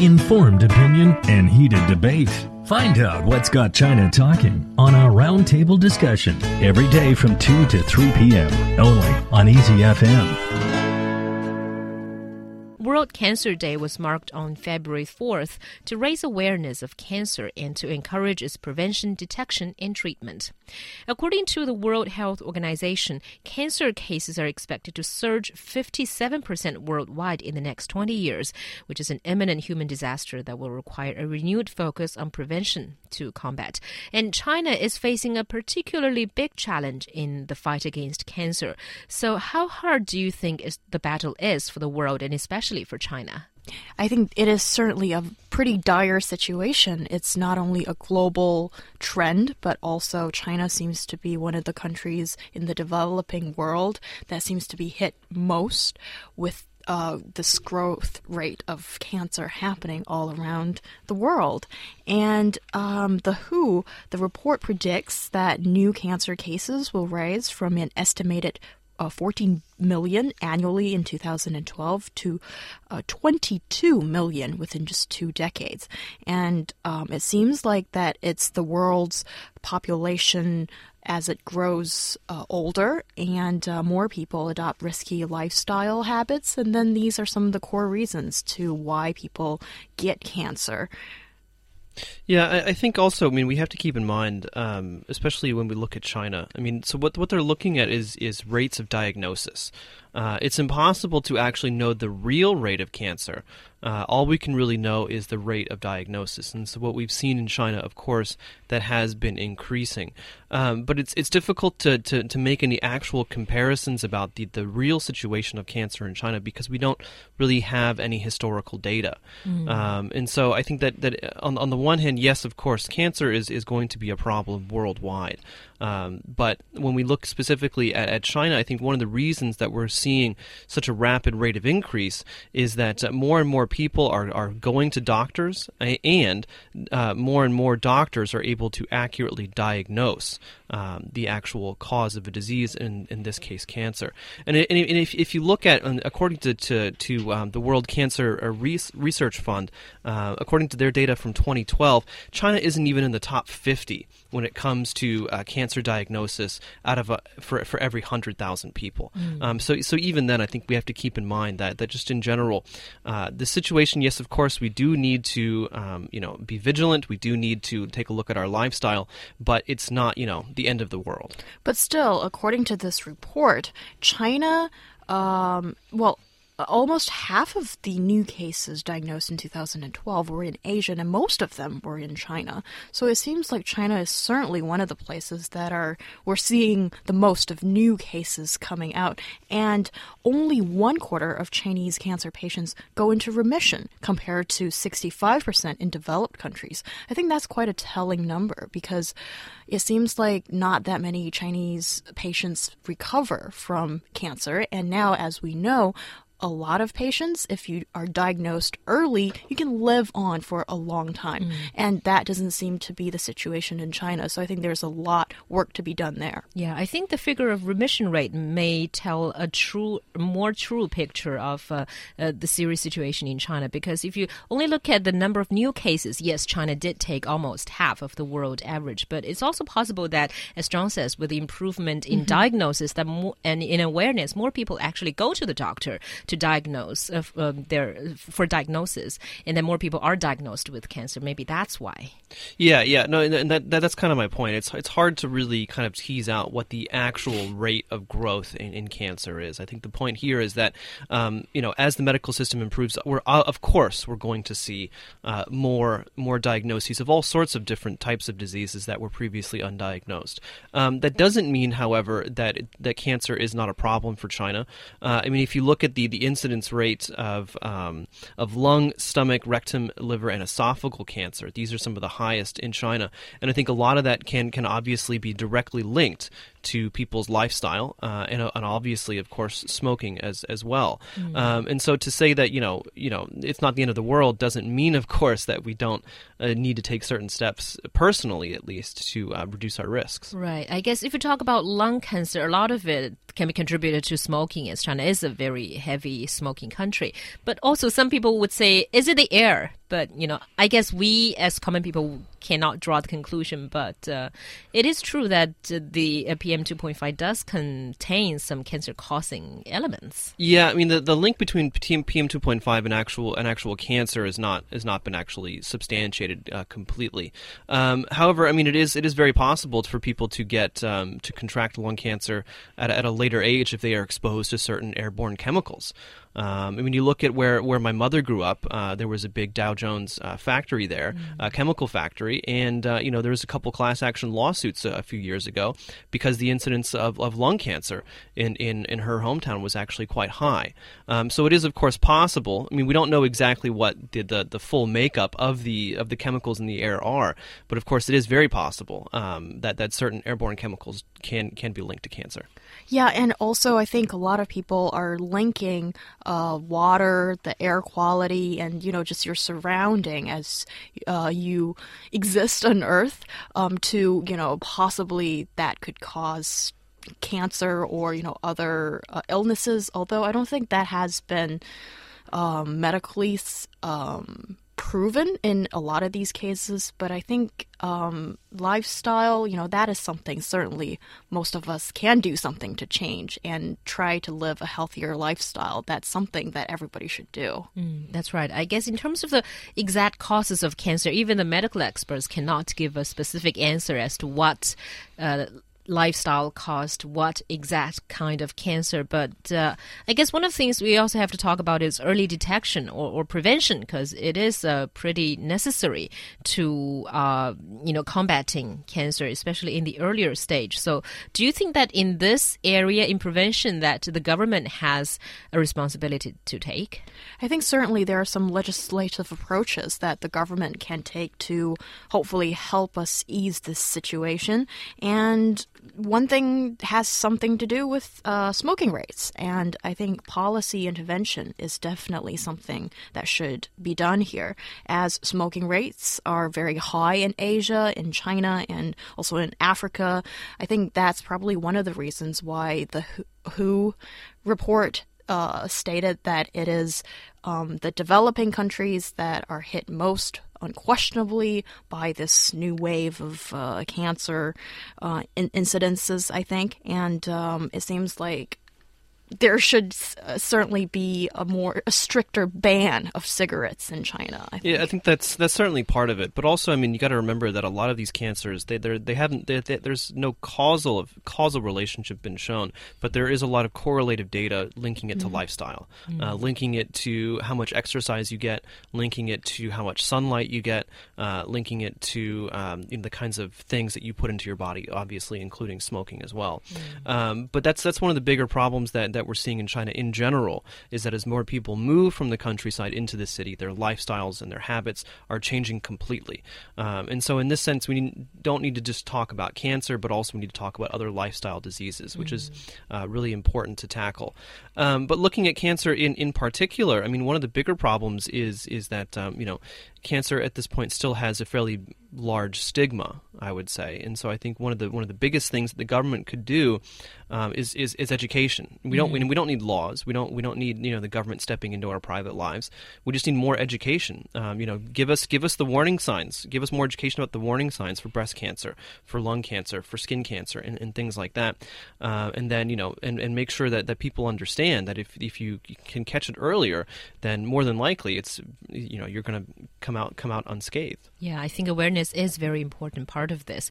informed opinion, and heated debate. Find out what's got China talking on our roundtable discussion every day from 2 to 3 p.m. only on Easy FM. World Cancer Day was marked on February 4th to raise awareness of cancer and to encourage its prevention, detection, and treatment. According to the World Health Organization, cancer cases are expected to surge 57% worldwide in the next 20 years, which is an imminent human disaster that will require a renewed focus on prevention to combat. And China is facing a particularly big challenge in the fight against cancer. So, how hard do you think is the battle is for the world and especially especially for China? I think it is certainly a pretty dire situation. It's not only a global trend, but also China seems to be one of the countries in the developing world that seems to be hit most with uh, this growth rate of cancer happening all around the world. And um, the WHO, the report predicts that new cancer cases will rise from an estimated uh, 14 million annually in 2012 to uh, 22 million within just two decades. And um, it seems like that it's the world's population as it grows uh, older and uh, more people adopt risky lifestyle habits. And then these are some of the core reasons to why people get cancer. Yeah, I, I, think also, I mean, we have to keep in mind, um, especially when we look at China. I mean, so what what they're looking at is is rates of diagnosis. Uh, it's impossible to actually know the real rate of cancer. Uh, all we can really know is the rate of diagnosis, and so what we've seen in China, of course, that has been increasing. Um, but it's it's difficult to, to, to make any actual comparisons about the, the real situation of cancer in China because we don't really have any historical data. Mm. Um, and so I think that, that on, on the one hand, yes, of course, cancer is, is going to be a problem worldwide. Um, but when we look specifically at, at, China, I think one of the reasons that we're seeing such a rapid rate of increase is that uh, more and more people are, are going to doctors, and uh, more and more doctors are able to accurately diagnose um, the actual cause of a disease, in, in this case, cancer. And, and if, if you look at, according to, to, to um, the World Cancer uh, Research Fund, uh, according to their data from 2012, China isn't even in the top 50 when it comes to uh, cancer diagnosis out of a, for, for every 100,000 people. Mm. Um, so, so even then, I think we have to keep in mind that, that just in general, uh, the situation, yes, of course, we do need to um, you know, be vigilant. We do need to take a look at our lifestyle, but it's not, you know, the end of the world. But still, according to this report, China, um, well, almost half of the new cases diagnosed in 2012 were in Asia, and most of them were in China. So it seems like China is certainly one of the places that are we're seeing the most of new cases coming out, and only one quarter of Chinese cancer patients go into remission compared to 65% in developed countries. I think that's quite a telling number because it seems like not that many Chinese patients recover from cancer, and now, as we know, a lot of patients, if you are diagnosed early, you can live on for a long time. Mm. And that doesn't seem to be the situation in China. So I think there's a lot work to be done there. Yeah, I think the figure of remission rate may tell a true, more true picture of uh, uh, the serious situation in China. Because if you only look at the number of new cases, yes, China did take almost half of the world average. But it's also possible that, as John says, with the improvement in mm -hmm. diagnosis that more, and in awareness, more people actually go to the doctor to diagnose uh, um, their for diagnosis, and then more people are diagnosed with cancer. Maybe that's why. Yeah, yeah, no, and that, that that's kind of my point. It's it's hard to really kind of tease out what the actual rate of growth in, in cancer is. I think the point here is that um, you know as the medical system improves, we're uh, of course we're going to see uh, more more diagnoses of all sorts of different types of diseases that were previously undiagnosed. Um, that doesn't mean, however, that that cancer is not a problem for China. Uh, I mean, if you look at the the incidence rate of um, of lung, stomach, rectum, liver, and esophageal cancer. These are some of the highest in China, and I think a lot of that can can obviously be directly linked to people's lifestyle, uh, and, and, obviously, of course, smoking as as well. Mm. Um, and so, to say that you know, you know, it's not the end of the world doesn't mean, of course, that we don't uh, need to take certain steps personally, at least, to uh, reduce our risks. Right. I guess if you talk about lung cancer, a lot of it can be contributed to smoking, as China is a very heavy smoking country. But also, some people would say, is it the air but you know, I guess we as common people cannot draw the conclusion. But uh, it is true that the uh, PM two point five does contain some cancer causing elements. Yeah, I mean the, the link between PM two point five and actual and actual cancer is not has not been actually substantiated uh, completely. Um, however, I mean it is it is very possible for people to get um, to contract lung cancer at, at a later age if they are exposed to certain airborne chemicals. Um, I mean, you look at where, where my mother grew up. Uh, there was a big Dow Jones uh, factory there, mm. a chemical factory, and uh, you know there was a couple class action lawsuits a, a, few years ago because the incidence of, of lung cancer in, in, in her hometown was actually quite high. Um, so it is, of course, possible. I mean, we don't know exactly what the, the, the full makeup of the of the chemicals in the air are, but of course, it is very possible um, that that certain airborne chemicals can can be linked to cancer. Yeah, and also I think a lot of people are linking uh, water, the air quality, and you know just your surrounding as uh, you exist on Earth um, to you know possibly that could cause cancer or you know other uh, illnesses. Although I don't think that has been um, medically um, proven in a lot of these cases, but I think um, lifestyle, you know, that is something certainly most of us can do something to change and try to live a healthier lifestyle. That's something that everybody should do. Mm, that's right. I guess in terms of the exact causes of cancer, even the medical experts cannot give a specific answer as to what. Uh, lifestyle caused what exact kind of cancer. But uh, I guess one of the things we also have to talk about is early detection or, or prevention because it is uh, pretty necessary to uh, you know combating cancer, especially in the earlier stage. So, do you think that in this area in prevention that the government has a responsibility to take? I think certainly there are some legislative approaches that the government can take to hopefully help us ease this situation and one thing has something to do with uh, smoking rates, and I think policy intervention is definitely something that should be done here, as smoking rates are very high in Asia, in China, and also in Africa. I think that's probably one of the reasons why the WHO report uh, stated that it is um, the developing countries that are hit most unquestionably by this new wave of uh, cancer uh, in- incidences, I think. And um, it seems like there should uh, certainly be a more a stricter ban of cigarettes in China. I yeah, I think that's that's certainly part of it. But also, I mean, you got to remember that a lot of these cancers they they haven't they, they, there's no causal of causal relationship been shown, but there is a lot of correlative data linking it mm. to lifestyle, mm. uh, linking it to how much exercise you get, linking it to how much sunlight you get, uh, linking it to um, you know, the kinds of things that you put into your body, obviously including smoking as well. Mm. Um, but that's that's one of the bigger problems that that we're seeing in China in general is that as more people move from the countryside into the city, their lifestyles and their habits are changing completely. Um, and so, in this sense, we don't need to just talk about cancer, but also we need to talk about other lifestyle diseases, which mm-hmm. is uh, really important to tackle. Um, but looking at cancer in, in particular, I mean, one of the bigger problems is is that um, you know cancer at this point still has a fairly large stigma, I would say, and so I think one of the one of the biggest things that the government could do um, is, is, is education. We don't mm-hmm. we, we, don't need laws. We don't we don't need you know the government stepping into our private lives. We just need more education. Um, you know, give us give us the warning signs. Give us more education about the warning signs for breast cancer, for lung cancer, for skin cancer, and, and things like that. Uh, and then you know, and, and make sure that, that people understand that if if you can catch it earlier, then more than likely it's you know you're going to come out come out unscathed. Yeah, I think awareness is very important part of this.